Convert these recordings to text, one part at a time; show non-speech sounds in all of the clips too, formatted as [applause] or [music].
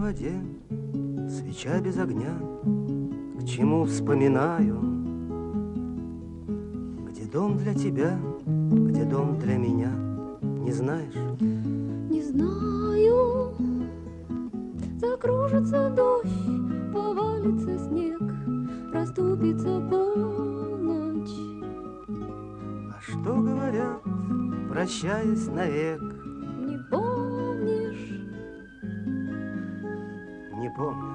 воде, свеча без огня, К чему вспоминаю? Где дом для тебя, где дом для меня, Не знаешь? Не знаю, закружится дождь, повалится снег, Раступится полночь. А что говорят, прощаясь навек? Помню.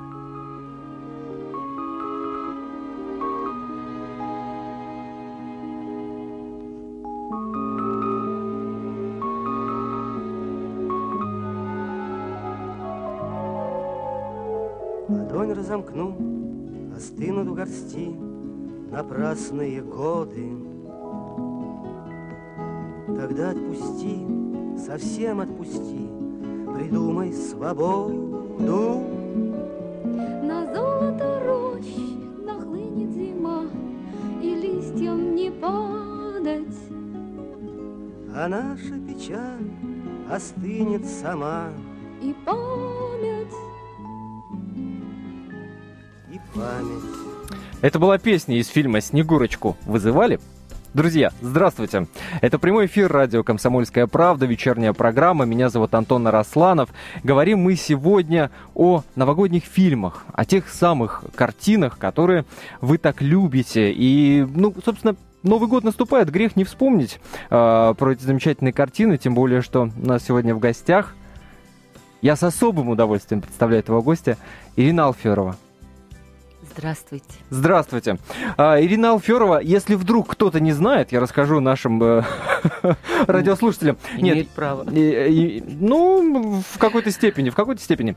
Ладонь разомкну, остынут в горсти напрасные годы. Тогда отпусти, совсем отпусти, придумай свободу. А наша печаль остынет сама, И память и память. Это была песня из фильма «Снегурочку». Вызывали? Друзья, здравствуйте. Это прямой эфир радио «Комсомольская правда», вечерняя программа. Меня зовут Антон Арасланов. Говорим мы сегодня о новогодних фильмах, о тех самых картинах, которые вы так любите. И, ну, собственно, Новый год наступает, грех не вспомнить э, про эти замечательные картины, тем более, что у нас сегодня в гостях, я с особым удовольствием представляю этого гостя, Ирина Алферова. Здравствуйте. Здравствуйте. А, Ирина Алферова, если вдруг кто-то не знает, я расскажу нашим э, [laughs] радиослушателям. Имеет Нет, право. и- ну, в какой-то степени, в какой-то степени.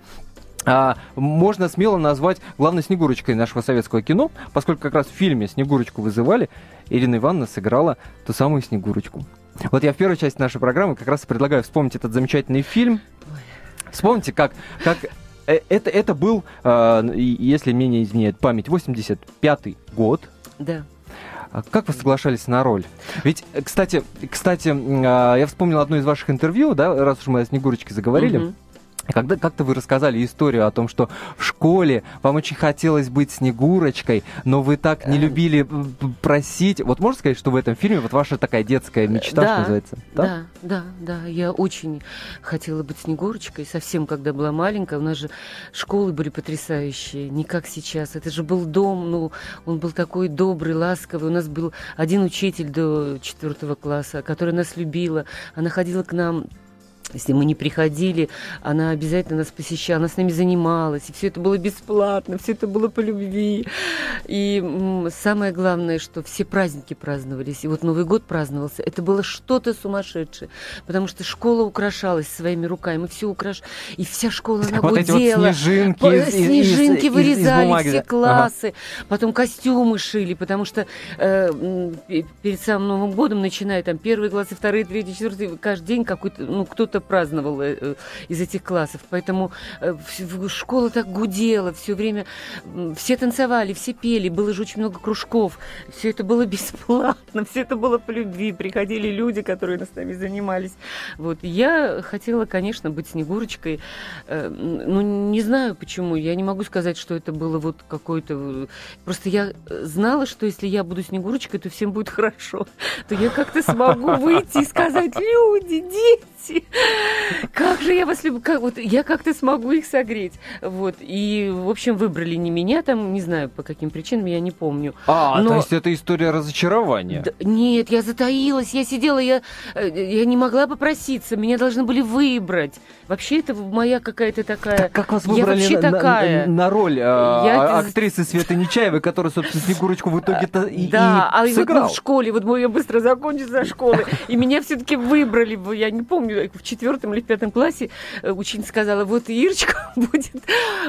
А, можно смело назвать главной Снегурочкой нашего советского кино, поскольку как раз в фильме «Снегурочку вызывали» Ирина Ивановна сыграла ту самую Снегурочку. Вот я в первой части нашей программы как раз предлагаю вспомнить этот замечательный фильм. Вспомните, как, как э, это, это был, и- если мне не изменяет память, 85-й год. Да. А Как вы соглашались на роль? Ведь, кстати, кстати, а, я вспомнил одно из ваших интервью, да, раз уж мы о Снегурочке заговорили. Мгм. Когда как-то вы рассказали историю о том, что в школе вам очень хотелось быть Снегурочкой, но вы так не Эм. любили просить. Вот можно сказать, что в этом фильме вот ваша такая детская мечта, да, что называется? Да, да, да. Я очень хотела быть Снегурочкой, совсем когда была маленькая. У нас же школы были потрясающие, не как сейчас. Это же был дом, ну, он был такой добрый, ласковый. У нас был один учитель до четвертого класса, которая нас любила. Она ходила к нам если мы не приходили, она обязательно нас посещала, она с нами занималась, и все это было бесплатно, все это было по любви. И самое главное, что все праздники праздновались, и вот Новый год праздновался, это было что-то сумасшедшее, потому что школа украшалась своими руками, мы все украш... и вся школа, она Вот эти вот гудела. снежинки По- из- из- из- снежинки из- из вырезали бумаги, все да. Ага. классы, потом костюмы шили, потому что э, перед самым Новым годом, начиная там первые классы, вторые, третьи, четвертые, каждый день какой-то, ну, кто-то праздновал э, э, из этих классов. Поэтому э, школа так гудела все время, все танцевали, все пели, было же очень много кружков, все это было [laughs] бесплатно, все это было по любви, приходили люди, которые с нами занимались. Вот. Я хотела, конечно, быть Снегурочкой, Ну, не знаю почему. Я не могу сказать, что это было вот какое-то... Просто я знала, что если я буду Снегурочкой, то всем будет [laughs] хорошо. То я как-то смогу выйти и сказать, люди, дети, как же я вас люблю. Как, вот, я как-то смогу их согреть. Вот. И, в общем, выбрали не меня там, не знаю, по каким причинам, я не помню. А, Но- то есть это история разочарования. Да, нет, я затаилась, я сидела, я, э, я не могла попроситься, меня должны были выбрать. Вообще это моя какая-то такая... Как вас Я выбрали вообще на, на- такая. на роль э, Я- актрисы Светы Нечаевой, которая, собственно, Снегурочку в итоге-то и, да, а и и вот мы сыграл? в школе, вот я быстро закончила за школы, и меня все-таки выбрали, я не помню, в четвертом или пятом классе э, ученица сказала, вот Ирочка [laughs] будет,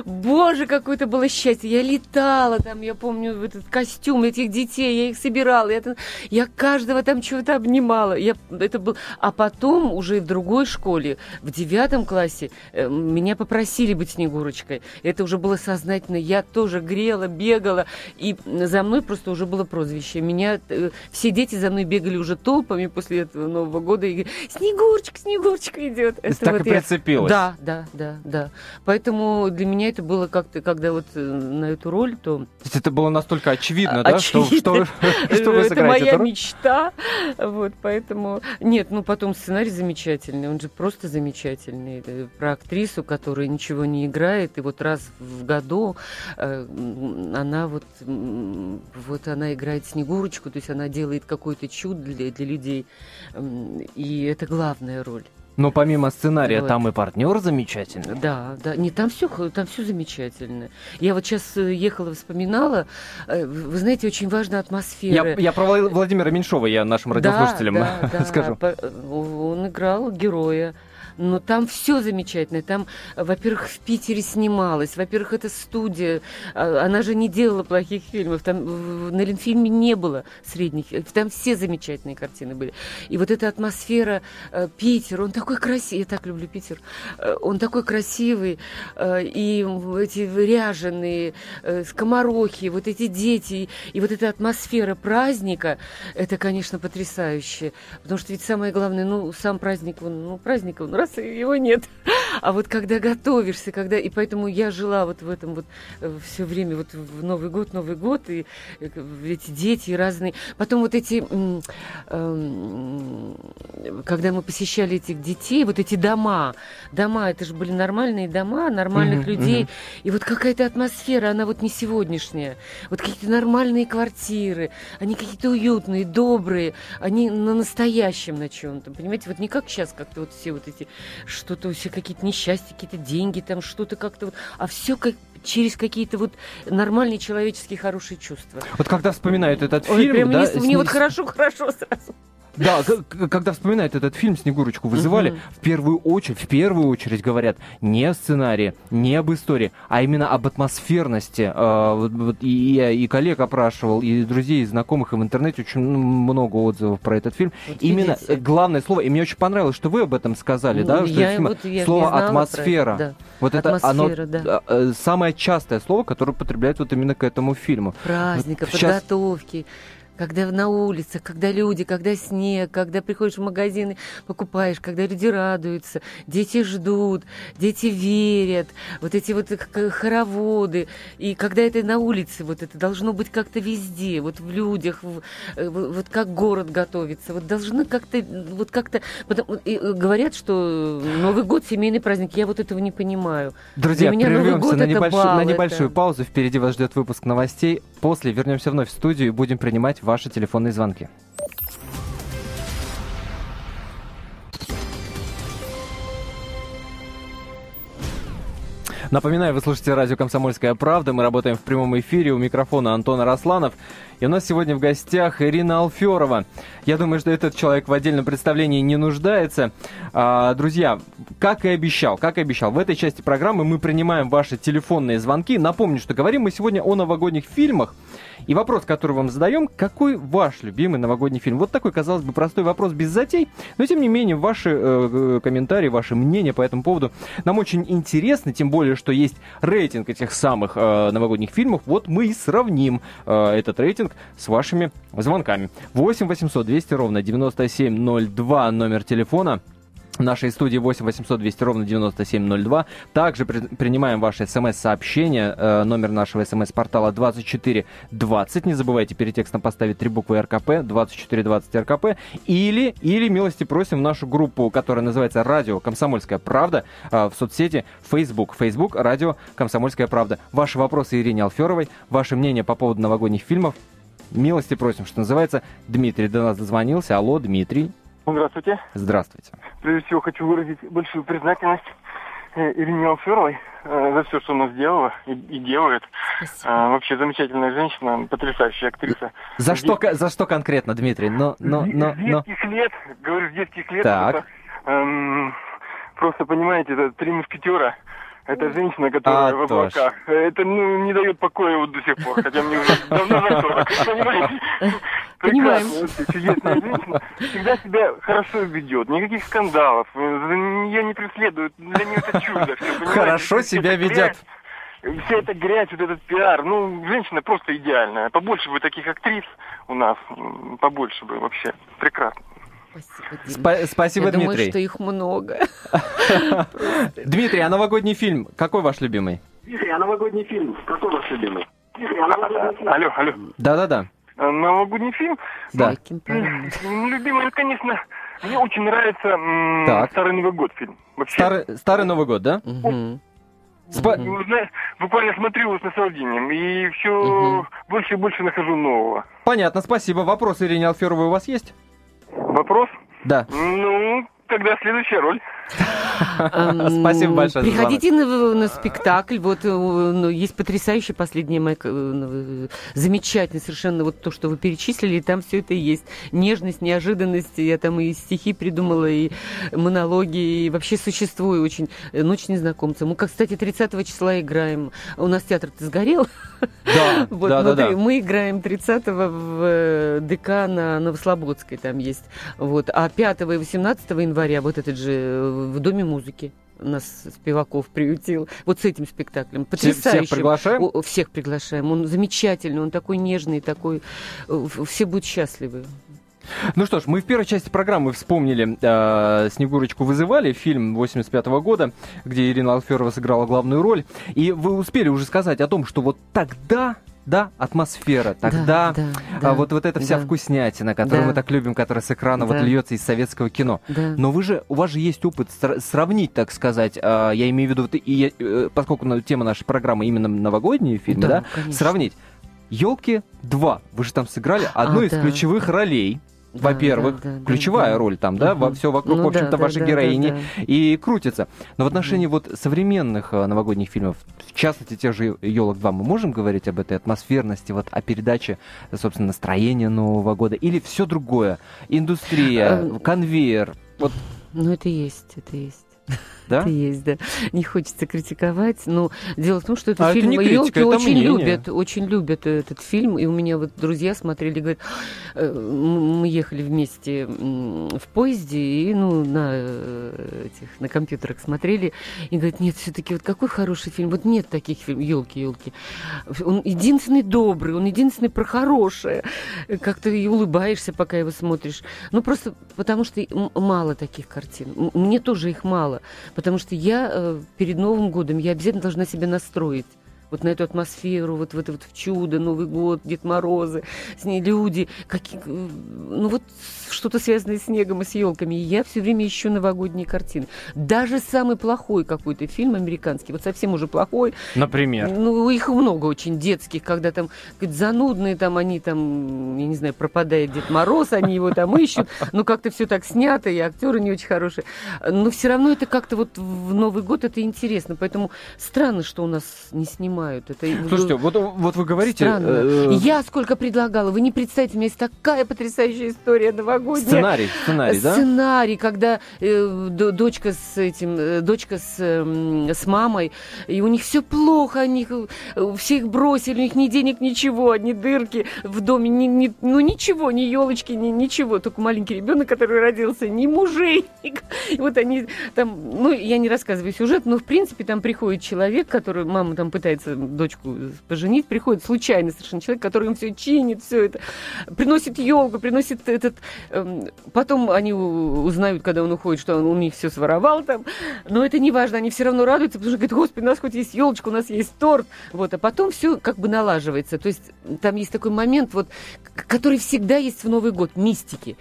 боже, какое-то было счастье, я летала там, я помню, в этот костюм этих детей, я их собирала, я, там- я каждого там чего-то обнимала, я, это был, а потом уже в другой школе, в девятом классе, э, меня попросили быть Снегурочкой, это уже было сознательно, я тоже грела, бегала, и за мной просто уже было прозвище. Меня э, все дети за мной бегали уже толпами после этого Нового года и говорили, Снегурочка, Снегурочка идет. Это так вот и я... прицепилась. Да, да, да, да. Поэтому для меня это было как-то, когда вот э, на эту роль, то... То есть это было настолько очевидно, да, что, что, [laughs] [laughs] что вы Это моя мечта, вот, поэтому... Нет, ну потом сценарий замечательный, он же просто замечательный. Про актрису, которая ничего не играет, и вот раз в году э, она вот, вот она играет Снегурочку, то есть она делает какой-то чудо для, для людей, и это главная роль. Но помимо сценария, вот. там и партнер замечательный. Да, да. Не, там все, там все замечательно. Я вот сейчас э, ехала, вспоминала. Э, вы знаете, очень важна атмосфера. Я, я про Владимира Меньшова, я нашим радиослушателям да, [laughs] да, скажу. Да. Он играл героя. Но там все замечательно. Там, во-первых, в Питере снималось. Во-первых, это студия. А, она же не делала плохих фильмов. Там на Ленфильме не было средних. Там все замечательные картины были. И вот эта атмосфера э, Питер, он такой красивый. Я так люблю Питер. Э, он такой красивый. Э, и эти ряженые, скоморохи, вот эти дети. И вот эта атмосфера праздника, это, конечно, потрясающе. Потому что ведь самое главное, ну, сам праздник, он, ну, праздник, он раз раз его нет. А вот когда готовишься, когда... И поэтому я жила вот в этом вот э, все время, вот в Новый год, Новый год, и э, эти дети разные. Потом вот эти... Эм, когда мы посещали этих детей, вот эти дома, дома, это же были нормальные дома, нормальных mm-hmm, людей. Mm-hmm. И вот какая-то атмосфера, она вот не сегодняшняя. Вот какие-то нормальные квартиры, они какие-то уютные, добрые, они на настоящем на чем-то, понимаете? Вот не как сейчас как-то вот все вот эти что-то все какие-то несчастья, какие-то деньги, там что-то как-то вот, а все как через какие-то вот нормальные человеческие хорошие чувства. Вот когда вспоминают этот Ой, фильм, прям да, мне, мне вот хорошо-хорошо [laughs] сразу. Да, когда вспоминают этот фильм «Снегурочку» вызывали, в первую очередь, в первую очередь говорят не о сценарии, не об истории, а именно об атмосферности. А, и я и коллег опрашивал, и друзей, и знакомых, и в интернете очень много отзывов про этот фильм. Именно видите. главное слово, и мне очень понравилось, что вы об этом сказали, да, что вот, я слово атмосфера. Вот это оно да. Э, самое частое слово, которое употребляют вот именно к этому фильму. Праздника, подготовки когда на улицах, когда люди, когда снег, когда приходишь в магазины, покупаешь, когда люди радуются, дети ждут, дети верят, вот эти вот хороводы, и когда это на улице, вот это должно быть как-то везде, вот в людях, в, э, вот как город готовится, вот должны как-то, вот как-то, э, говорят, что Новый год семейный праздник, я вот этого не понимаю. Друзья, прервемся на, бал, на небольшую это... паузу, впереди вас ждет выпуск новостей, после вернемся вновь в студию и будем принимать ваши телефонные звонки. Напоминаю, вы слушаете радио «Комсомольская правда». Мы работаем в прямом эфире. У микрофона Антон Росланов. И у нас сегодня в гостях Ирина Алферова. Я думаю, что этот человек в отдельном представлении не нуждается. А, друзья, как и обещал, как и обещал, в этой части программы мы принимаем ваши телефонные звонки. Напомню, что говорим мы сегодня о новогодних фильмах. И вопрос, который вам задаем, какой ваш любимый новогодний фильм? Вот такой, казалось бы, простой вопрос без затей, но тем не менее ваши э, э комментарии, ваши мнения по этому поводу нам очень интересны, тем более, что есть рейтинг этих самых э, новогодних фильмов. Вот мы и сравним э, этот рейтинг с вашими звонками. 8 800 200 ровно 9702 номер телефона нашей студии 8 800 200 ровно 9702. Также при, принимаем ваши смс-сообщения. Э, номер нашего смс-портала 2420. Не забывайте перед текстом поставить три буквы РКП, 2420 РКП. Или, или милости просим в нашу группу, которая называется «Радио Комсомольская правда» э, в соцсети Facebook. Facebook «Радио Комсомольская правда». Ваши вопросы Ирине Алферовой, ваше мнение по поводу новогодних фильмов. Милости просим, что называется. Дмитрий до нас дозвонился. Алло, Дмитрий. Здравствуйте. Здравствуйте. Прежде всего хочу выразить большую признательность э, Ирине Алферовой э, за все, что она сделала и, и делает. А, вообще замечательная женщина, потрясающая актриса. За Здесь... что, за что конкретно, Дмитрий? Но, но, но, с детских но... лет, говорю, с детских лет. Так. Просто, эм, просто понимаете, это три мушкетера это женщина, которая а, в облаках. Это ну, не дает покоя вот до сих пор, хотя мне уже давно за 40, понимаете? [laughs] Понимаем. чудесная женщина. Всегда себя хорошо ведет, никаких скандалов, ее не преследуют, для нее это чудо. Все, хорошо себя ведет. Вся эта грязь, вот этот пиар, ну, женщина просто идеальная. Побольше бы таких актрис у нас, побольше бы вообще. Прекрасно. Спасибо, Спа- спасибо, Я Дмитрий. думаю, что их много. [laughs] Дмитрий, а новогодний фильм какой ваш любимый? Дмитрий, а новогодний фильм какой ваш любимый? Алло, алло. Да-да-да. А, Новогодний фильм? Да. Любимый, ну, конечно, мне очень нравится м, Так. Старый Новый год фильм. Вообще, Старый, старый Новый год, да? Спа- ну, знаешь, буквально смотрю с наслаждением, и все больше и больше нахожу нового. Понятно, спасибо. Вопрос Ирине Алферовой у вас есть? Вопрос? Да. Ну, тогда следующая роль. [laughs] Эм, Спасибо большое за Приходите на, на спектакль. Вот э, ну, есть потрясающая последняя моя, э, ну, замечательная совершенно вот то, что вы перечислили, и там все это есть. Нежность, неожиданность. Я там и стихи придумала, и монологи, и вообще существую очень. э, Ночь незнакомца. Мы, как, кстати, 30 числа играем. У нас театр-то сгорел. Да, [laughs] Вот да, да. Мы играем 30-го в э, ДК на Новослободской, там есть. Вот. А 5 и 18 января вот этот же э, в Доме музыки нас Спиваков приютил. Вот с этим спектаклем. Потрясающим. Всех приглашаем? О, Всех приглашаем. Он замечательный, он такой нежный, такой... э, Все будут счастливы. Ну что ж, мы в первой части программы вспомнили э, «Снегурочку вызывали», фильм 85 года, где Ирина Алферова сыграла главную роль. И вы успели уже сказать о том, что вот тогда, да, атмосфера, тогда... Да, да, а да, вот, вот эта вся да. вкуснятина, которую Да. мы так любим, которая с экрана вот Да. льется из советского кино. да. Но вы же, у вас же есть опыт сра- сравнить, так сказать, а, я имею в виду, вот и, э, поскольку тема нашей программы именно новогодние фильмы, да, конечно. сравнить. Елки 2. Вы же там сыграли одну А, из да. ключевых ролей. Во-первых, да, да, ключевая да. роль там, да, Мгм. все вокруг, Ну в общем-то, да, вашей да, героини да, да. и крутится. Но в отношении вот современных э, новогодних фильмов, в частности, тех же елок 2, мы можем говорить об этой атмосферности, вот о передаче, собственно, настроения Нового года, или все другое? Индустрия, Эм. конвейер, вот, Ну, это есть, это есть. Да? Это есть, да. Не хочется критиковать, но дело в том, что этот А это фильм не критика, это очень мнение. любят, очень любят этот фильм. И у меня вот друзья смотрели, говорят, э, мы ехали вместе в поезде и ну на э, этих на компьютерах смотрели и говорят, нет, все-таки вот какой хороший фильм, вот нет таких фильмов, елки, елки. Он единственный добрый, он единственный про хорошее. Как-то и улыбаешься, пока его смотришь. Ну просто потому что мало таких картин. Мне тоже их мало. Потому что я э, перед Новым годом, я обязательно должна себя настроить. Вот на эту атмосферу, вот в это вот в чудо, Новый год, Дед Морозы, с ней люди, какие, э, ну вот что-то связанное с снегом и с елками. И я все время ищу новогодние картины. Даже самый плохой какой-то фильм американский, вот совсем уже плохой, Например. ну, их много очень детских, когда там говорит, занудные, там они там, я не знаю, пропадает Дед Мороз, они его там ищут, ну как-то все так снято, и актеры не очень хорошие. Но все равно это как-то вот в Новый год это интересно, поэтому странно, что у нас не снимают. Это Слушайте, вот, вот вы говорите... Странно. э, Я сколько предлагала, вы не представите, у меня есть такая потрясающая история новогодняя. Сценарий, сценарий, да? Сценарий, когда э, дочка с этим, э, дочка с, эм, с мамой, и у них все плохо, они э, все их бросили, у них ни денег, ничего, одни дырки в доме, ни, ни- ну ничего, ни елочки, ни, ничего, только маленький ребенок, который родился, ни мужей. [laughs] И вот они там, ну я не рассказываю сюжет, но в принципе там приходит человек, который, мама там пытается дочку поженить, приходит случайно совершенно человек, который им все чинит, все это, приносит елку, приносит этот Эм, Потом они узнают, когда он уходит, что он у них все своровал там. Но это не важно, они все равно радуются, потому что говорят, господи, у нас хоть есть елочка, у нас есть торт. Вот, а потом все как бы налаживается. То есть там есть такой момент, вот, который всегда есть в Новый год, мистики.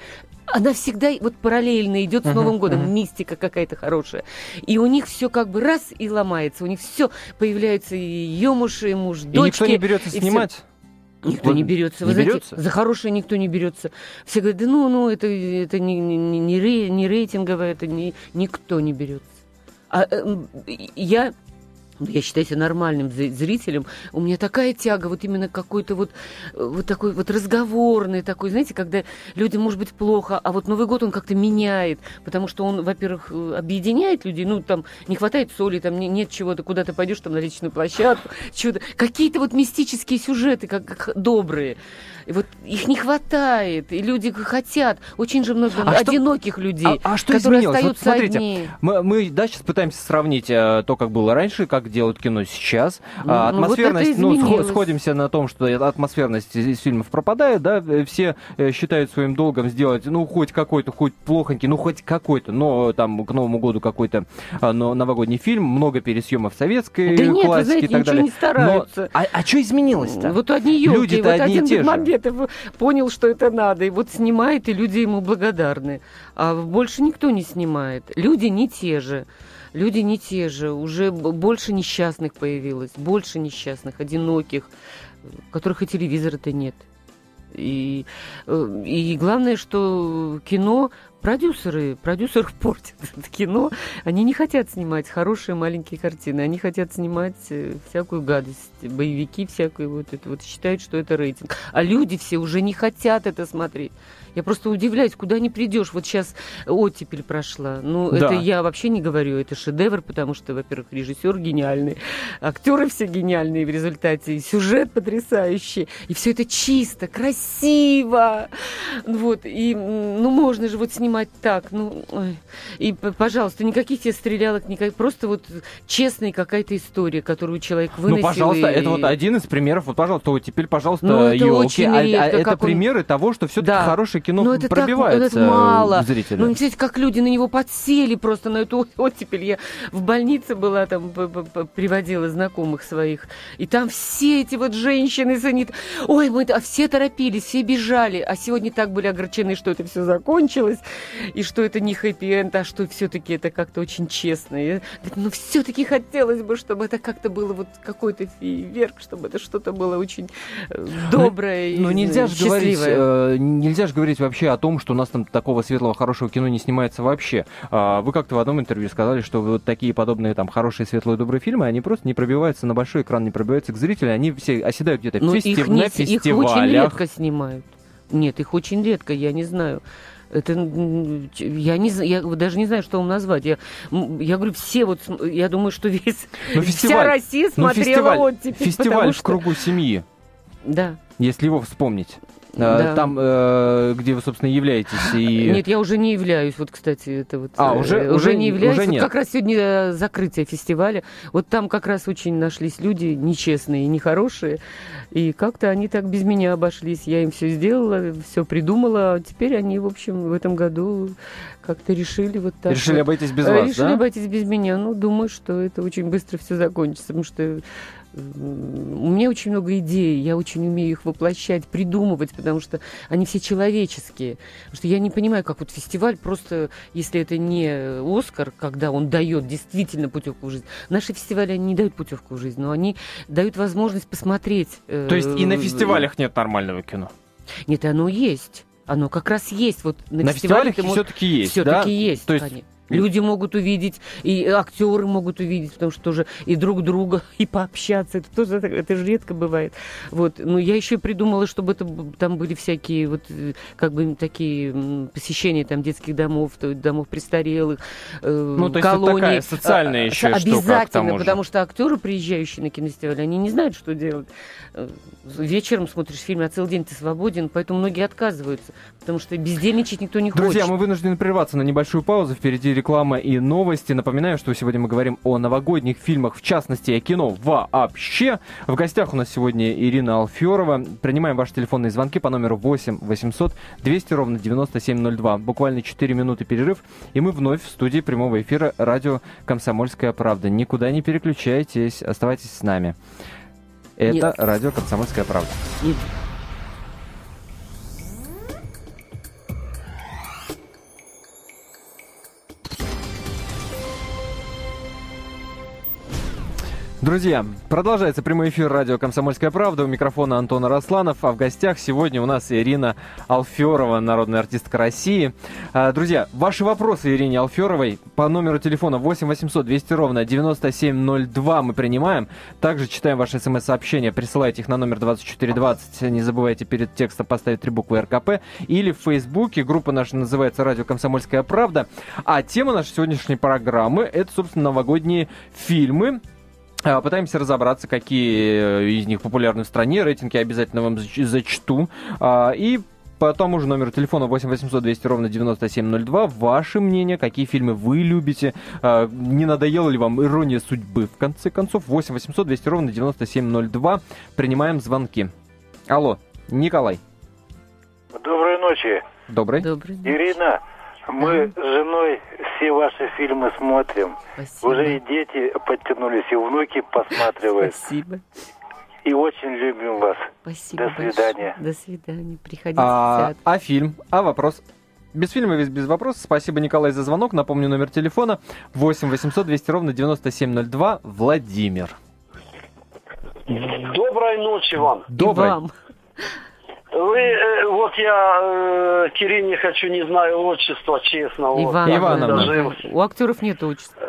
Она всегда вот параллельно идет с Новым годом, мистика какая-то хорошая. И у них все как бы раз и ломается. У них все появляются и ее муж, и муж, И дочки. никто не берется и снимать? Никто Вот не берется. не Вы знаете, берется? за хорошее никто не берется. Все говорят, да ну, ну, это, это не, не, не, не рей- не рейтинговое, это не, никто не берется. А э, я, я считаю себя нормальным зри- зрителем. У меня такая тяга, вот именно какой-то вот, э, вот такой вот разговорный такой, знаете, когда людям может быть плохо, а вот Новый год он как-то меняет, потому что он, во-первых, э, объединяет людей, ну, там не хватает соли, там не- нет чего-то, куда ты пойдешь там на личную площадку, [laughs] чудо. Какие-то вот мистические сюжеты, как, как добрые. И вот их не хватает, и люди хотят. Очень же много А что- одиноких людей, А, а что которые изменилось? Вот остаются смотрите, одни. мы, мы, да, сейчас пытаемся сравнить э, то, как было раньше, как как делают кино сейчас. Ну, А, вот атмосферность, это ну, сходимся на том, что атмосферность из фильмов пропадает, да, э, все э, считают своим долгом сделать, ну, хоть какой-то, хоть плохонький, ну, хоть какой-то, но там к Новому году какой-то а, но- новогодний фильм, много пересъемов советской Да нет, классики знаете, и так далее. не стараются. Но- а, что изменилось-то? Вот одни елки, Люди-то вот одни один те же. Бекмамбетов понял, что это надо, и вот снимает, и люди ему благодарны. А больше никто не снимает. Люди не те же. Люди не те же. Уже больше несчастных появилось, больше несчастных, одиноких, которых и телевизора-то нет. И, э, и главное, что кино продюсеры, продюсеры [laughs] портят это кино. Они не хотят снимать хорошие маленькие картины, они хотят снимать э, всякую гадость, боевики всякую вот это вот считают, что это рейтинг. А люди все уже не хотят это смотреть. Я просто удивляюсь, куда не придешь. Вот сейчас оттепель прошла. Ну, Да. это я вообще не говорю, это шедевр, потому что, во-первых, режиссер гениальный, актеры все гениальные в результате, и сюжет потрясающий, и все это чисто, красиво. Вот, и, ну, можно же вот снимать так, ну, ой. и, пожалуйста, никаких тебе стрелялок, никак, просто вот честная какая-то история, которую человек выносил. Ну, пожалуйста, и- это вот один из примеров. Вот, пожалуйста, вот теперь, пожалуйста, Ну, это елки. очень А- а редко, это как он- примеры того, что все-таки Да. хорошее кино Ну, это так- пробивается это мало. у зрителя. Ну, представляете, как люди на него подсели просто на эту оттепель. Я в больнице была, там приводила знакомых своих. И там все эти вот женщины санит... Ой, мы... А все торопились, все бежали. А сегодня так были огорчены, что это все закончилось. И что это не хэппи-энд, а что все-таки это как-то очень честно. И, ну, все-таки хотелось бы, чтобы это как-то было вот какой-то фейерверк, чтобы это что-то было очень э, доброе и Ну, нельзя же говорить, э, нельзя же говорить вообще о том, что у нас там такого светлого, хорошего кино не снимается вообще. А, вы как-то в одном интервью сказали, что вот такие подобные там хорошие, светлые, добрые фильмы, они просто не пробиваются на большой экран, не пробиваются к зрителю, они все оседают где-то Ну, в их, фестив- не, их очень редко снимают. Нет, их очень редко, я не знаю. Это я не знаю, я даже не знаю, что вам назвать. Я, я говорю, все вот, я думаю, что весь Ну, вся. Россия Ну, смотрела фестиваль, оттепель, фестиваль в что- кругу семьи, Да. если его вспомнить. Э, Да. Там, э, где вы, собственно, являетесь. И... [laughs] Нет, я уже не являюсь. Вот, кстати, это вот. А, э, уже- уже уже- не являюсь. уже Вот нет. как раз сегодня закрытие фестиваля. Вот там как раз очень нашлись люди нечестные, нехорошие. И как-то они так без меня обошлись. Я им все сделала, все придумала. А теперь они, в общем, в этом году как-то решили вот так. Решили вот. обойтись без вас, Решили да? обойтись без меня. Ну, думаю, что это очень быстро все закончится, потому что у меня очень много идей, я очень умею их воплощать, придумывать, потому что они все человеческие. Потому что я не понимаю, как вот фестиваль просто, если это не Оскар, когда он дает действительно путевку в жизнь. Наши фестивали, они не дают путевку в жизнь, но они дают возможность посмотреть. э, То есть и на фестивалях нет нормального кино? Нет, оно есть. Оно как раз есть. Вот на, На фестивалях можешь- все-таки есть, все-таки да? есть. То есть конечно. Люди могут увидеть, и актеры могут увидеть, потому что тоже и друг друга, [laughs] и пообщаться. Это тоже это же редко бывает. Вот. Ну, я еще придумала, чтобы это там были всякие вот э, как бы такие посещения там детских домов, есть домов престарелых, э, Ну, то есть это колоний. такая социальная А, еще а, штука, к Обязательно, тому же. потому что актеры, приезжающие на кинофестиваль, они не знают, что делать. Э, Вечером смотришь фильм, а целый день ты свободен, поэтому многие отказываются, потому что бездельничать никто не Друзья, хочет. мы вынуждены прерваться на небольшую паузу. Впереди реклама и новости. Напоминаю, что сегодня мы говорим о новогодних фильмах, в частности, о кино вообще. В гостях у нас сегодня Ирина Алферова. Принимаем ваши телефонные звонки по номеру 8 800 200 ровно 9702. Буквально 4 минуты перерыв, и мы вновь в студии прямого эфира радио «Комсомольская правда». Никуда не переключайтесь, оставайтесь с нами. Это Нет. радио «Комсомольская правда». И- Друзья, продолжается прямой эфир радио «Комсомольская правда». У микрофона Антон Росланов, а в гостях сегодня у нас Ирина Алферова, народная артистка России. А, Друзья, ваши вопросы Ирине Алферовой по номеру телефона 8 800 200 ровно 9702 мы принимаем. Также читаем ваши смс-сообщения, присылайте их на номер 2420. Не забывайте перед текстом поставить три буквы РКП. Или в Фейсбуке. Группа наша называется «Радио Комсомольская правда». А тема нашей сегодняшней программы – это, собственно, новогодние фильмы, Пытаемся разобраться, какие э, из них популярны в стране. Рейтинги обязательно вам зач- зачту. А, И по тому же номеру телефона 8 800 200 ровно 9702 ваше мнение, какие фильмы вы любите, э, не надоела ли вам ирония судьбы, в конце концов, 8 800 200 ровно 9702, принимаем звонки. Алло, Николай. Доброй ночи. Добрый. Добрый. Ирина, мы с женой все ваши фильмы смотрим. Спасибо. Уже и дети подтянулись, и внуки посматривают. Спасибо. И очень любим вас. Спасибо До свидания. большое. До свидания. Приходите А, а фильм? А вопрос? Без фильма, без, без вопроса. Спасибо, Николай, за звонок. Напомню номер телефона 8 800 200 ровно 9702. Владимир. Доброй ночи вам. И Добрый. вам. Вы, э, вот я э, Кирине хочу, не знаю отчества, честно. вот, Иван. как Ивановна. У актеров нет отчества.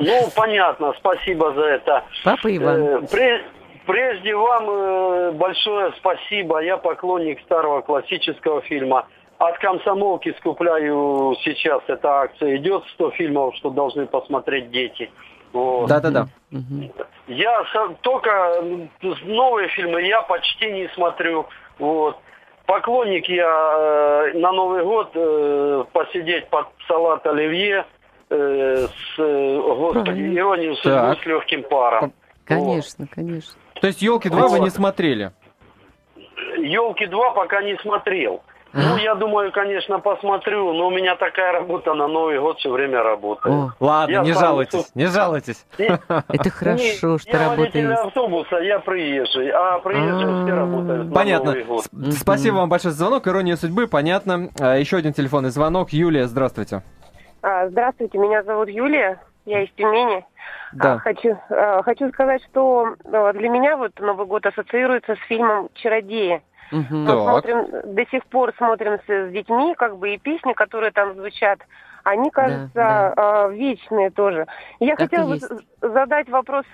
Ну, понятно, спасибо за это. Папа Иван. Э, пре- прежде вам э, большое спасибо. Я поклонник старого классического фильма. От комсомолки скупляю сейчас эта акция. Идет 100 фильмов, что должны посмотреть дети. Вот. Да-да-да. Мгм. Я со- только новые фильмы я почти не смотрю. Вот. Поклонник я э, на Новый год э, посидеть под салат оливье э, с, э, господи, иронию судьбы с легким паром. Конечно, конечно. То есть елки 2 вы Вот. не смотрели? Елки 2 пока не смотрел. Ну, я думаю, конечно, посмотрю, но у меня такая работа на Новый год все время работает. О, Ладно, Я не сам жалуйтесь, тут- не жалуйтесь. [laughs] это хорошо, Не, что я работа водитель есть. автобуса, я приезжий, а приезжие все А. работают на Понятно. Новый год. С- Спасибо вам большое за звонок. Ирония судьбы, понятно. А, Еще один телефонный звонок. Юлия, здравствуйте. А, Здравствуйте, меня зовут Юлия, я из Тюмени. Да. А, Хочу, а, хочу сказать, что а, для меня вот Новый год ассоциируется с фильмом «Чародеи». Да. Мы Так. смотрим, до сих пор смотрим с, с детьми, как бы и песни, которые там звучат, они кажутся да. а, вечные тоже. Я Так хотела бы задать вопрос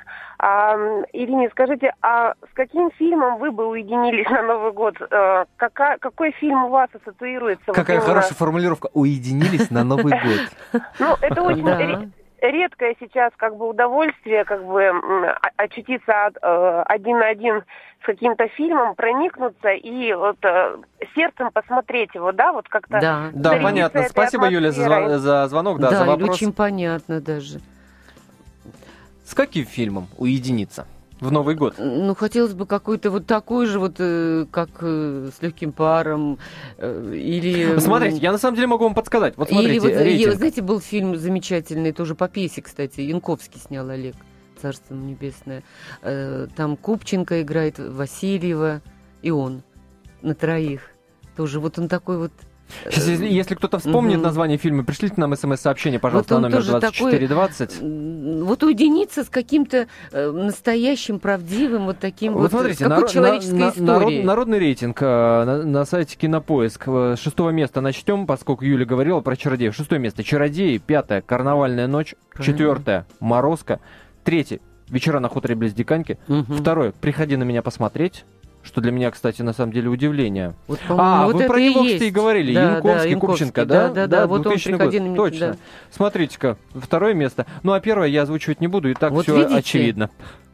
м, Ирине, скажите, а с каким фильмом вы бы уединились [laughs] на Новый год? А, какая, какой фильм у вас ассоциируется? вот Какая именно- хорошая формулировка. Уединились на Новый [laughs] год. Ну, это очень Да. Редкое сейчас как бы удовольствие, как бы очутиться от- э, один на один с каким-то фильмом, проникнуться и вот э, сердцем посмотреть его, да, вот как-то. Да. Да, понятно. Спасибо, Юля, за, атмосферой. зва- за звонок, да, Да, за вопрос. очень понятно даже. С каким фильмом уединиться в Новый год? Ну, хотелось бы какой-то вот такой же, вот э, как э, с легким паром, э, или... Смотрите, я на самом деле могу вам подсказать. Вот смотрите, Или вот, рейтинг. знаете, был фильм замечательный, тоже по пьесе, кстати, Янковский снял Олег, Царство небесное. Там Купченко играет, Васильева и он на троих. Тоже вот он такой вот... э, Если, если кто-то вспомнит Мгм. название фильма, пришлите нам смс-сообщение, пожалуйста, он на номер тоже такой, 2420. м, Вот уединиться с каким-то э, настоящим, правдивым, вот таким вот... Вот смотрите, какой народ- человеческой на- истории. народ- народный рейтинг э, на, на сайте Кинопоиск. Э, Шестого места начнем, поскольку Юля говорила про чародеев. Шестое место Чародеи, пятое Карнавальная ночь, четвертое Морозко, третье Вечера на хуторе близ Диканьки, Мгм. второе Приходи на меня посмотреть. Что для меня, кстати, на самом деле удивление. Вот, А, вот вы про кстати, и говорили. Да, Янковский, да, Янковский, Купченко, да? Да, да, да. Вот он 2000 приходи год. Точно. да. Смотрите-ка, второе место. Ну, а первое я озвучивать не буду, и так Вот все видите? очевидно.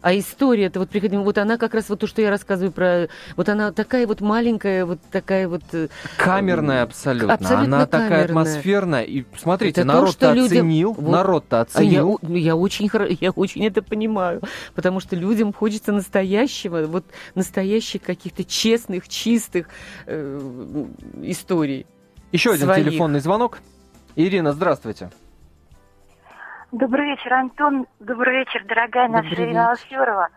А история, это вот приходим, вот она как раз вот то, что я рассказываю про, вот она такая вот маленькая, вот такая вот. э, Камерная абсолютно. Абсолютно Она такая камерная. атмосферная. И смотрите, народ-то людям- оценил. Вот. Народ-то А я, оценил. я очень я очень это понимаю, потому что людям хочется настоящего, вот настоящих каких-то честных, чистых э, историй. Еще один своих. телефонный звонок. Ирина, здравствуйте. Добрый вечер, Антон. Добрый вечер, дорогая наша Добрый Ирина вечер. Алферова.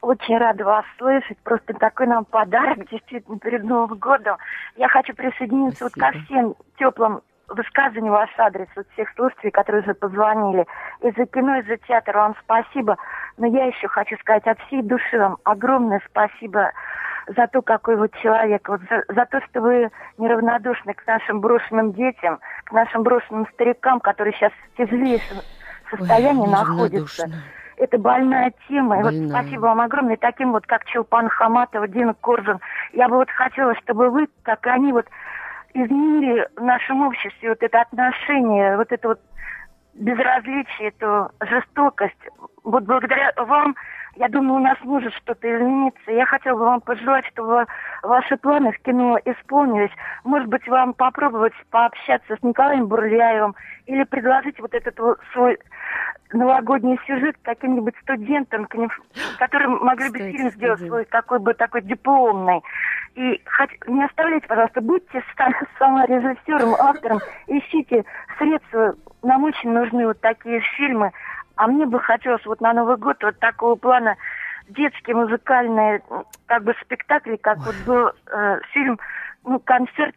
Очень рада вас слышать. Просто такой нам подарок, [laughs] действительно, перед Новым годом. Я хочу присоединиться вот ко всем теплым высказываниям в ваш адрес от всех слушателей, которые уже позвонили. И за кино, и за театр вам спасибо. Но я еще хочу сказать от всей души вам огромное спасибо за то, какой вы человек, вот за, за то, что вы неравнодушны к нашим брошенным детям, к нашим брошенным старикам, которые сейчас в тяжелейшем состоянии Ой, находятся. Это больная тема. И вот спасибо вам огромное. Таким вот, как Чулпан Хаматова, Дина Коржин. Я бы вот хотела, чтобы вы, как и они, вот изменили в нашем обществе вот это отношение, вот это вот безразличие, эту жестокость. Вот благодаря вам Я думаю, у нас может что-то измениться. Я хотела бы вам пожелать, чтобы ваши планы в кино исполнились. Может быть, вам попробовать пообщаться с Николаем Бурляевым или предложить вот этот свой новогодний сюжет каким-нибудь студентам, [gasps] которые могли бы фильм сделать свой такой бы такой дипломный. И хоть, не оставляйте, пожалуйста, будьте [laughs] сама режиссером, автором, ищите средства. Нам очень нужны вот такие фильмы. А мне бы хотелось вот на Новый год вот такого плана детские музыкальные как бы спектакли, как вот был э, фильм, ну, концерт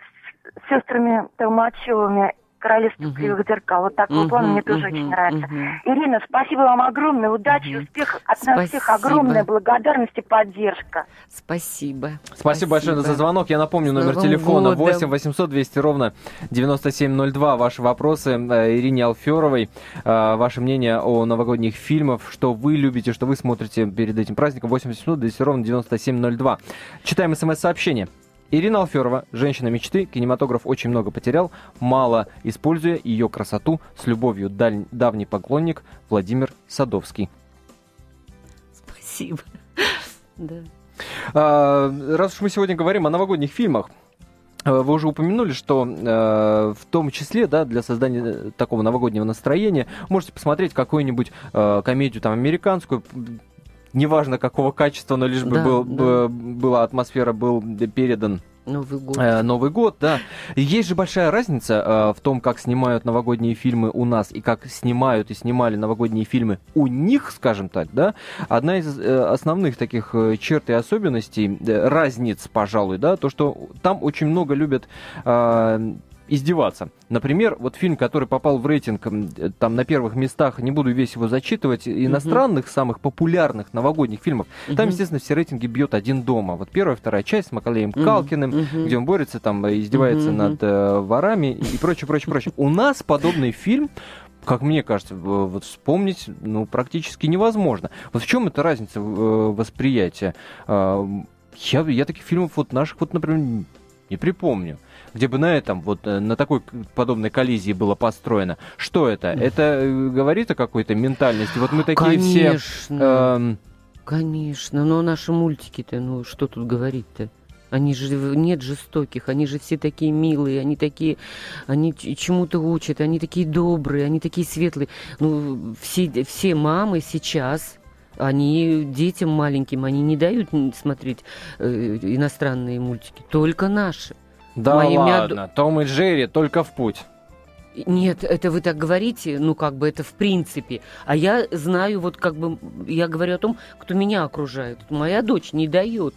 с сестрами Толмачевыми королевство угу. кривых зеркал. Вот такой угу, план мне тоже угу, очень нравится. Угу. Ирина, спасибо вам огромное, удачи, угу. успех. От спасибо. нас всех огромная благодарность и поддержка. Спасибо. Спасибо, спасибо. большое за звонок. Я напомню номер телефона годом. 8 800 200 ровно 9702. Ваши вопросы э, Ирине Алферовой. Э, ваше мнение о новогодних фильмах, что вы любите, что вы смотрите перед этим праздником. 8 800 200 ровно 9702. Читаем смс-сообщение. Ирина Алферова, женщина мечты, кинематограф очень много потерял, мало используя ее красоту, с любовью даль... давний поклонник Владимир Садовский. Спасибо. Да. А, раз уж мы сегодня говорим о новогодних фильмах, а, вы уже упомянули, что э, в том числе, да, для создания такого новогоднего настроения можете посмотреть какую-нибудь э, комедию там американскую, неважно какого качества, но лишь бы да, был, да. была атмосфера, был передан Новый год. Э, Новый год, да. Есть же большая разница э, в том, как снимают новогодние фильмы у нас и как снимают и снимали новогодние фильмы у них, скажем так, да. Одна из э, основных таких э, черт и особенностей, э, разниц, пожалуй, да, то, что там очень много любят э, издеваться. Например, вот фильм, который попал в рейтинг э, там на первых местах, не буду весь его зачитывать, иностранных, uh-huh. самых популярных новогодних фильмов, uh-huh. там, естественно, все рейтинги бьет один дома. Вот первая, вторая часть с Макалеем uh-huh. Калкиным, uh-huh. где он борется, там, э, издевается uh-huh. над э, ворами и прочее, прочее, прочее. У нас подобный фильм как мне кажется, вот вспомнить ну, практически невозможно. Вот в чем эта разница восприятия? Я, я таких фильмов вот наших, вот, например, не припомню где бы на этом, вот э, на такой подобной коллизии было построено. Что это? Это э, говорит о какой-то ментальности? Вот мы такие Конечно. все... Э, Конечно, но наши мультики-то, ну что тут говорить-то? Они же нет жестоких, они же все такие милые, они такие, они чему-то учат, они такие добрые, они такие светлые. Ну, все, все мамы сейчас, они детям маленьким, они не дают смотреть э, иностранные мультики, только наши. Да Моими ладно, од... Том и Джерри только в путь. Нет, это вы так говорите, ну как бы это в принципе. А я знаю, вот как бы, я говорю о том, кто меня окружает. Моя дочь не дает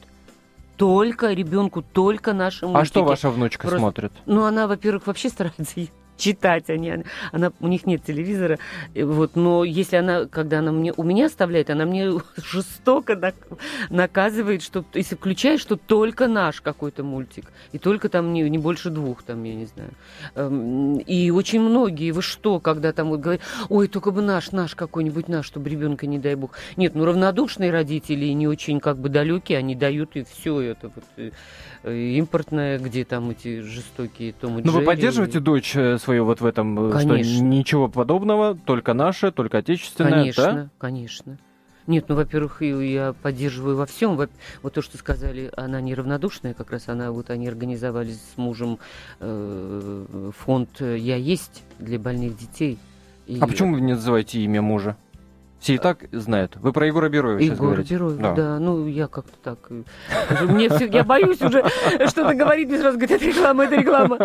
только ребенку, только нашему. А что ваша внучка Просто... смотрит? Ну, она, во-первых, вообще старается читать. Они, она, у них нет телевизора. Вот, но если она, когда она мне, у меня оставляет, она мне [laughs] жестоко наказывает, что если включаешь, что только наш какой-то мультик. И только там не, не больше двух, там, я не знаю. Эм, и очень многие, вы что, когда там вот говорят, ой, только бы наш, наш какой-нибудь наш, чтобы ребенка, не дай бог. Нет, ну равнодушные родители, не очень как бы далекие, они дают и все это вот Э, импортная, где там эти жестокие Том и Ну, вы поддерживаете дочь э, свою вот в этом, конечно. Э, что ничего подобного, только наше, только отечественное, Конечно, да? конечно. Нет, ну, во-первых, я поддерживаю во всем. Вот то, что сказали, она неравнодушная, как раз она, вот они организовали с мужем э, фонд «Я есть» для больных детей. И... А почему вы не называете имя мужа? Все и так знают. Вы про Егора Бероева Егор говорите. Бероев, да. да. Ну, я как-то так... Э, мне все, я боюсь уже что-то говорить, мне сразу говорят, это реклама, это реклама.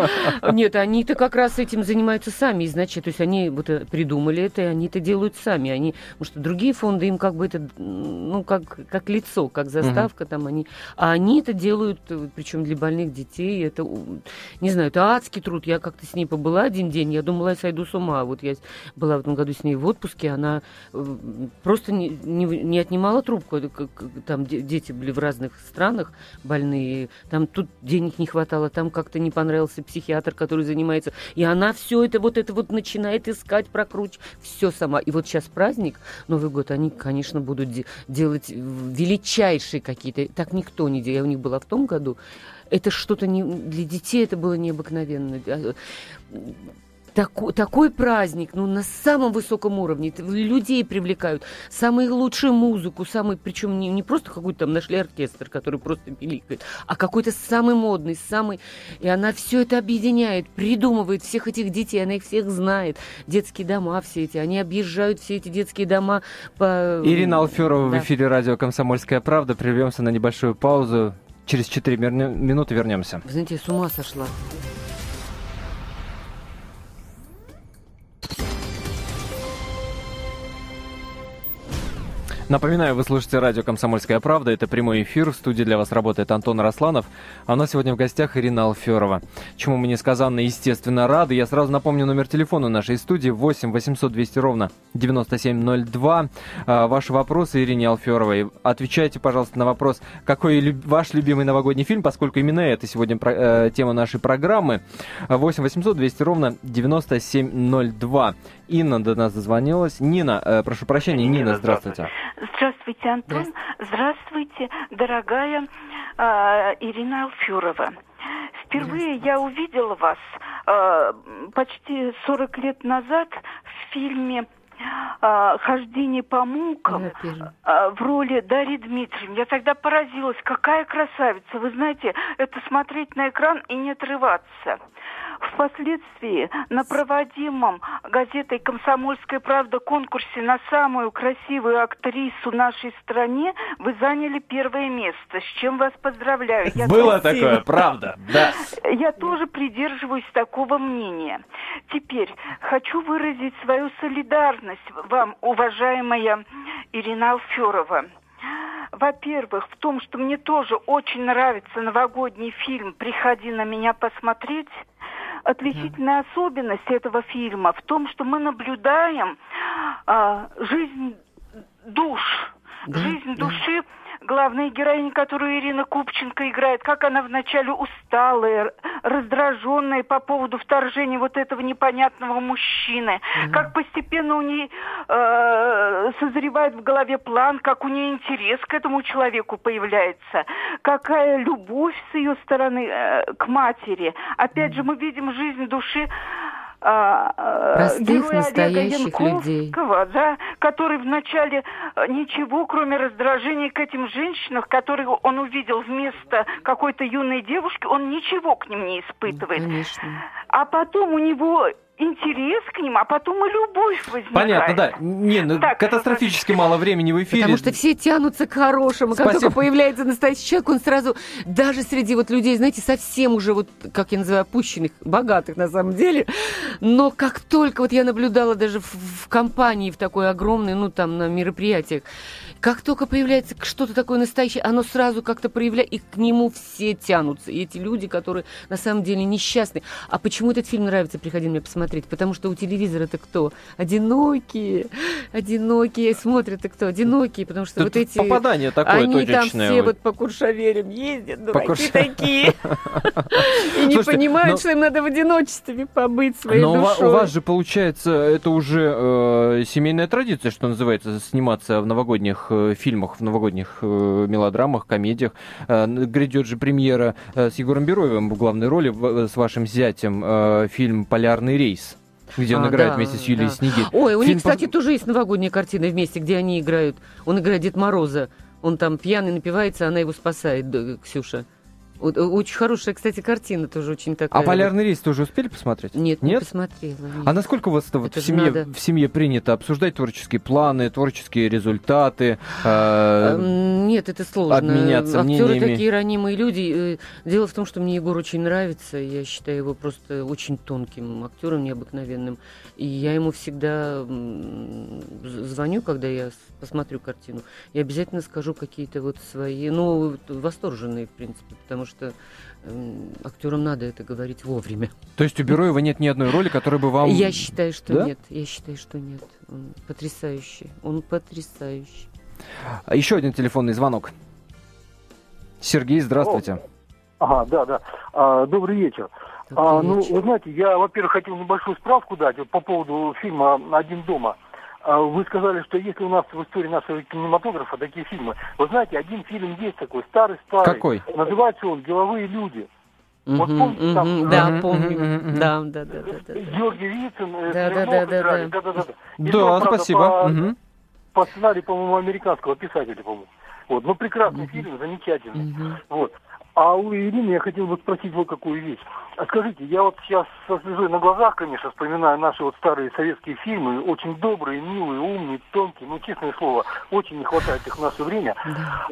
Нет, они-то как раз этим занимаются сами, значит, то есть они вот э, придумали это, и они это делают сами. Они, потому что другие фонды им как бы это, ну, как, как лицо, как заставка угу. там они... А они это делают, э, причем для больных детей, это, не знаю, это адский труд. Я как-то с ней побыла один день, я думала, я сойду с ума. Вот я была в этом году с ней в отпуске, она просто не, не, не отнимала трубку. Там дети были в разных странах больные, там тут денег не хватало, там как-то не понравился психиатр, который занимается. И она все это вот это вот начинает искать, прокручивать, все сама. И вот сейчас праздник, Новый год, они, конечно, будут де- делать величайшие какие-то. Так никто не делал. Я у них была в том году. Это что-то не для детей, это было необыкновенно тако, такой праздник, ну, на самом высоком уровне. Людей привлекают, самую лучшую музыку, самый, причем не, не просто какой-то там нашли оркестр, который просто пиликает, а какой-то самый модный, самый... И она все это объединяет, придумывает всех этих детей, она их всех знает. Детские дома все эти, они объезжают все эти детские дома по... Ирина Алферова да. в эфире радио «Комсомольская правда». Прервемся на небольшую паузу. Через 4 минуты вернемся. Вы знаете, я с ума сошла. Напоминаю, вы слушаете радио «Комсомольская правда». Это прямой эфир. В студии для вас работает Антон Росланов. А у нас сегодня в гостях Ирина Алферова. Чему мы несказанно, естественно, рады. Я сразу напомню номер телефона нашей студии 8 800 200 ровно 9702. А, ваши вопросы Ирине Алферовой. Отвечайте, пожалуйста, на вопрос, какой ваш любимый новогодний фильм, поскольку именно это сегодня э, тема нашей программы. 8 800 200 ровно 9702. Инна до нас дозвонилась. Нина, э, прошу прощения, Нина, Нина здравствуйте. Здравствуйте, Антон. Здравствуйте, дорогая э, Ирина Алфюрова. Впервые я увидела вас э, почти 40 лет назад в фильме э, «Хождение по мукам» в роли Дарьи Дмитриевны. Я тогда поразилась, какая красавица. Вы знаете, это смотреть на экран и не отрываться. Впоследствии на проводимом газетой «Комсомольская правда» конкурсе на самую красивую актрису нашей стране вы заняли первое место, с чем вас поздравляю. Я Было спасибо. такое, [laughs] правда, да. Я тоже придерживаюсь такого мнения. Теперь хочу выразить свою солидарность вам, уважаемая Ирина Алферова. Во-первых, в том, что мне тоже очень нравится новогодний фильм «Приходи на меня посмотреть», отличительная особенность этого фильма в том, что мы наблюдаем а, жизнь душ, да, жизнь да. Главная героиня, которую Ирина Купченко играет, как она вначале усталая, раздраженная по поводу вторжения вот этого непонятного мужчины, mm-hmm. как постепенно у нее э, созревает в голове план, как у нее интерес к этому человеку появляется, какая любовь с ее стороны э, к матери. Опять mm-hmm. же, мы видим жизнь души а, а, Простых, настоящих людей. Да, который вначале а, ничего, кроме раздражения к этим женщинам, которых он увидел вместо какой-то юной девушки, он ничего к ним не испытывает. Конечно. А потом у него интерес к ним, а потом и любовь возникает. Понятно, да. Не, ну, так, катастрофически ну, мало времени в эфире. Потому что все тянутся к хорошему. Как только появляется настоящий человек, он сразу, даже среди вот людей, знаете, совсем уже вот, как я называю, опущенных, богатых на самом деле, но как только вот я наблюдала даже в, в компании, в такой огромной, ну там на мероприятиях, как только появляется что-то такое настоящее, оно сразу как-то проявляет, и к нему все тянутся. И эти люди, которые на самом деле несчастны. А почему этот фильм нравится, приходи мне посмотреть? Потому что у телевизора-то кто? Одинокие, одинокие, смотрят-то кто? Одинокие, потому что Тут вот эти... Попадание такое Они там все вот по Куршаверям ездят, дураки такие. [laughs] И не понимают, ну что им надо в одиночестве побыть своей душой. Но у вас же, получается, это уже э, семейная традиция, что называется, сниматься в новогодних Э, фильмах, в новогодних э, мелодрамах, комедиях. Э, грядет же премьера с Егором Бероевым в главной роли, с вашим зятем, фильм «Полярный рейс» где он а, играет да, вместе с Юлией да. Снегирь. Ой, у них, кстати, тоже есть новогодняя картина вместе, где они играют. Он играет Дед Мороза. Он там пьяный напивается, она его спасает, Ксюша. Очень хорошая, кстати, картина тоже очень такая. А полярный рейс тоже успели посмотреть? Нет, нет? не посмотрела. Нет. А насколько у вас это, вот в, семье, надо... в семье принято обсуждать творческие планы, творческие результаты? Э, нет, это сложно. Обменяться Актеры мнениями. такие ранимые люди. Э, дело в том, что мне Егор очень нравится. Я считаю его просто очень тонким актером, необыкновенным. И я ему всегда звоню, когда я посмотрю картину, и обязательно скажу какие-то вот свои, ну, восторженные, в принципе, потому что э, актерам надо это говорить вовремя. То есть у Бероева нет ни одной роли, которая бы вам... Я считаю, что да? нет. Я считаю, что нет. Он потрясающий. Он потрясающий. А еще один телефонный звонок. Сергей, здравствуйте. О, ага, да, да. А, добрый вечер. А, ну, вы знаете, я, во-первых, хотел небольшую справку дать вот, по поводу фильма «Один дома». А, вы сказали, что если у нас в истории нашего кинематографа такие фильмы, вы знаете, один фильм есть такой, старый-старый. Какой? Называется он «Деловые люди». Вот помните, там, да, э, помню. Мгм. Да, да, да, да, да. Георгий Вицин, э, Да, да, да, да, играли. да. да, да, да. Да, спасибо. По, по сценарию, по-моему, американского писателя, по-моему. Вот, ну прекрасный фильм, замечательный. Вот. А у Ирины я хотел бы спросить вот какую вещь. А скажите, я вот сейчас со слезой на глазах, конечно, вспоминаю наши вот старые советские фильмы, очень добрые, милые, умные, тонкие, ну, честное слово, очень не хватает их в наше время.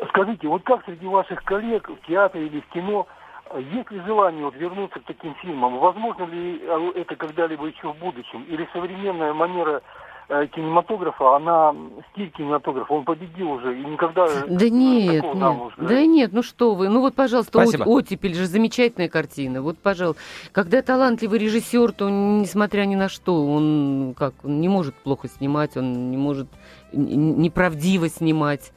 Скажите, вот как среди ваших коллег в театре или в кино, э, есть ли желание вот вернуться к таким фильмам? Возможно ли э, это когда-либо еще в будущем? Или современная манера кинематографа, она, стиль кинематографа, он победил уже и никогда... э, Да нет, нет, уже- да нет, ну что вы, ну вот, пожалуйста, «От- Спасибо. «Оттепель» же замечательная картина, вот, пожалуйста. Когда талантливый режиссер, то, он, несмотря ни на что, он как, он не может плохо снимать, он не может неправдиво снимать,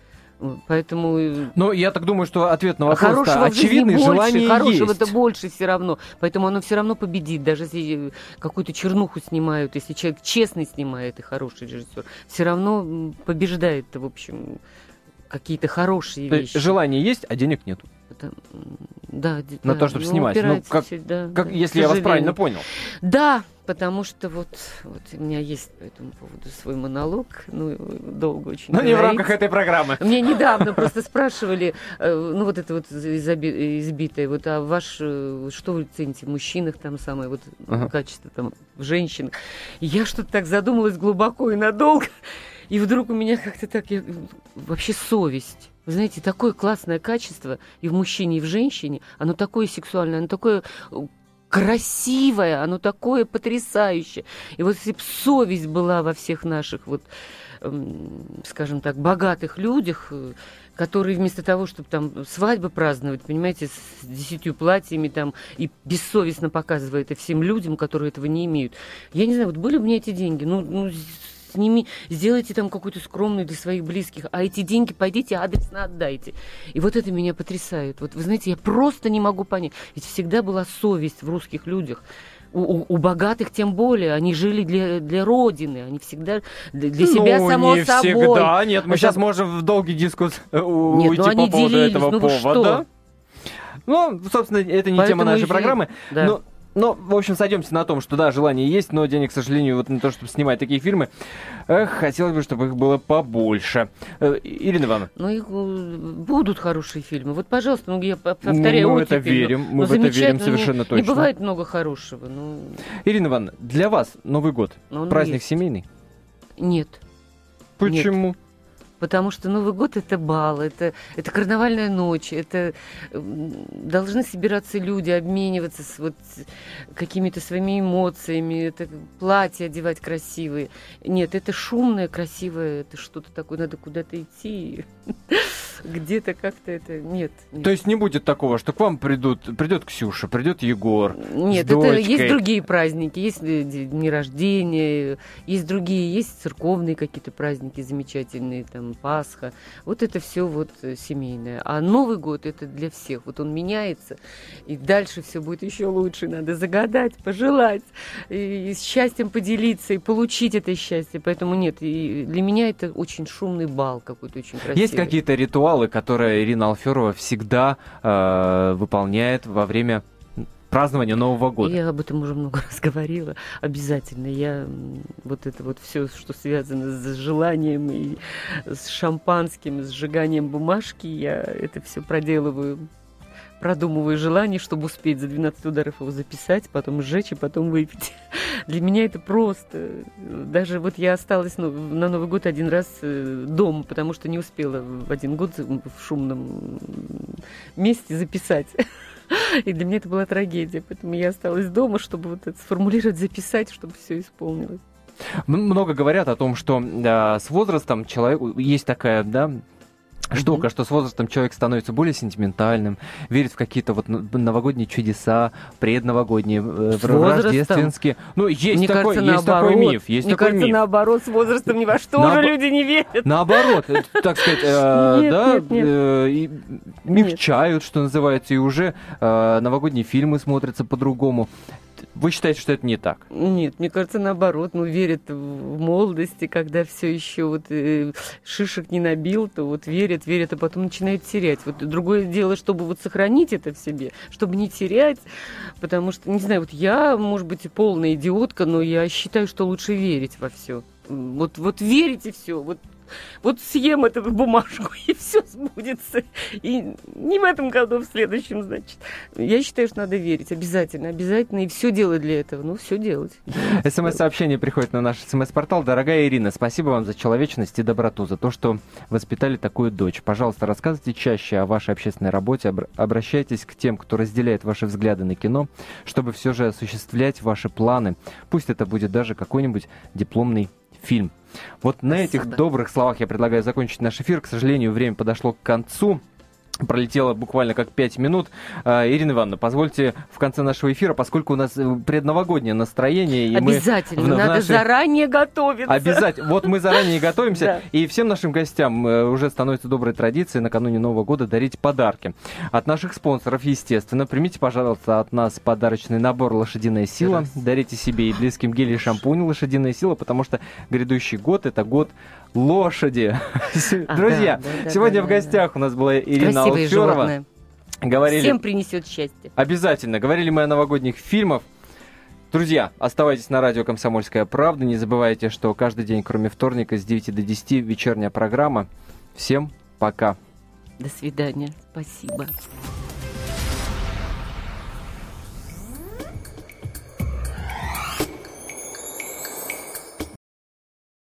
поэтому... э, Но я так думаю, что ответ на вопрос хорошего очевидный, больше, желание хорошего-то есть. больше все равно. Поэтому оно все равно победит. Даже если э, какую-то чернуху снимают, если человек честный снимает и хороший режиссер, все равно побеждает, в общем, какие-то хорошие вещи. желание есть, а денег нет. Это, м, да, На да, то, чтобы ну, снимать. Ну, как, всё- да, как да, если я вас правильно понял. Да, потому что вот, вот у меня есть по этому поводу свой монолог, ну, долго очень Но не в рамках этой программы. Мне [laughs] недавно просто спрашивали, э, ну вот это вот избитое, вот а ваш, э, что вы цените в мужчинах там самое вот Ага. качество там в женщинах? Я что-то так задумалась глубоко и надолго, и вдруг у меня как-то так я, вообще совесть. Вы знаете, такое классное качество и в мужчине, и в женщине, оно такое сексуальное, оно такое э, красивое, оно такое потрясающее. И вот если бы совесть была во всех наших вот эм, скажем так, богатых людях, э, которые вместо того, чтобы там свадьбы праздновать, понимаете, с десятью платьями там и бессовестно показывая это всем людям, которые этого не имеют. Я не знаю, вот были бы мне эти деньги, ну, ну сними, сделайте там какой-то скромный для своих близких, а эти деньги пойдите адресно отдайте. И вот это меня потрясает. Вот вы знаете, я просто не могу понять. Ведь всегда была совесть в русских людях. У, у- у богатых тем более. Они жили для, для Родины. Они всегда для, для себя, ну, само не собой. всегда. Нет, мы Это- сейчас можем в долгий дискус э, Нет, ну уйти они по поводу делились, этого ну вы повода. Ну, собственно, это не тема Поэтому нашей и- программы. да. Но, но, в общем, сойдемся на том, что да, желание есть, но денег, к сожалению, вот на то, чтобы снимать такие фильмы, эх, хотелось бы, чтобы их было побольше. Э, Ирина Ивановна, Ну, их э, будут хорошие фильмы. Вот, пожалуйста, ну, я по- повторяю, мы в это «Оттепель», ну, верим, мы ну, в это верим не- совершенно Не точно. бывает много хорошего. Ну, Ирина Ивановна, для вас Новый год Ну, праздник есть. семейный? нет. Почему? Потому что Новый год это бал, это, это карнавальная ночь, это должны собираться люди, обмениваться с вот какими-то своими эмоциями, это платья одевать красивые. Нет, это шумное, красивое, это что-то такое, надо куда-то идти, [laughs] где-то как-то это... Нет. нет. То есть не будет такого, что к вам придут, придет Ксюша, придет Егор. Нет, это есть другие праздники, есть э, дни рождения, есть другие, есть церковные какие-то праздники замечательные, там Пасха. Вот это все вот э, семейное. А Новый год это для всех. Вот он меняется, и дальше все будет еще лучше. Надо загадать, пожелать, и, и счастьем поделиться и получить это счастье. Поэтому нет, и для меня это очень шумный бал какой-то очень красивый. Есть какие-то ритуалы, которые Ирина Алферова всегда э, выполняет во время празднования Нового года? Я об этом уже много [laughs] раз говорила. Обязательно. Я вот это вот все, что связано с желанием и с шампанским, с сжиганием бумажки, я это все проделываю продумываю желание, чтобы успеть за 12 ударов его записать, потом сжечь и потом выпить. [laughs] Для меня это просто. Даже вот я осталась ну, на Новый год один раз э, дома, потому что не успела в один год в шумном месте записать. [laughs] И для меня это была трагедия. Поэтому я осталась дома, чтобы вот это сформулировать, записать, чтобы все исполнилось. Много говорят о том, что э, с возрастом человек есть такая, да, штука, что с возрастом человек становится более сентиментальным, верит в какие-то вот новогодние чудеса, предновогодние, э, С рождественские. Ну, есть Мне такой, кажется, есть такой наоборот. миф, есть Мне такой кажется, миф. наоборот, с возрастом ни во что Наобо- уже люди не верят. Наоборот, э, так сказать, э, Нет, да, нет, нет. э, мягчают, что называется, и уже э, новогодние фильмы смотрятся по-другому. Вы считаете, что это не так? Нет, мне кажется, наоборот, ну, верят в молодости, когда все еще вот э, шишек не набил, то вот верят, верят, а потом начинают терять. Вот другое дело, чтобы вот сохранить это в себе, чтобы не терять, потому что, не знаю, вот я, может быть, полная идиотка, но я считаю, что лучше верить во все. Вот, вот верите все, вот вот съем эту бумажку, [laughs] и все сбудется. И не в этом году, в следующем, значит. Я считаю, что надо верить. Обязательно, обязательно. И все делать для этого. Ну, все делать. СМС-сообщение приходит на наш СМС-портал. Дорогая Ирина, спасибо вам за человечность и доброту, за то, что воспитали такую дочь. Пожалуйста, рассказывайте чаще о вашей общественной работе, обращайтесь к тем, кто разделяет ваши взгляды на кино, чтобы все же осуществлять ваши планы. Пусть это будет даже какой-нибудь дипломный фильм. Вот на этих добрых словах я предлагаю закончить наш эфир. К сожалению, время подошло к концу. Пролетело буквально как пять минут. А, Ирина Ивановна, позвольте в конце нашего эфира, поскольку у нас э, предновогоднее настроение. И Обязательно, мы, надо нашей... заранее готовиться. Обязательно. Вот мы заранее готовимся. [laughs] Да. И всем нашим гостям э, уже становится доброй традицией накануне Нового года дарить подарки. От наших спонсоров, естественно, примите, пожалуйста, от нас подарочный набор «Лошадиная сила». Дарите себе и близким гель и шампунь «Лошадиная сила», потому что грядущий год – это год лошади. Друзья, сегодня в гостях у нас была Ирина Алферова. Говорили... Всем принесет счастье. Обязательно. Говорили мы о новогодних фильмах. Друзья, оставайтесь на радио «Комсомольская правда». Не забывайте, что каждый день, кроме вторника, с 9 до 10 вечерняя программа. Всем пока. До свидания. Спасибо.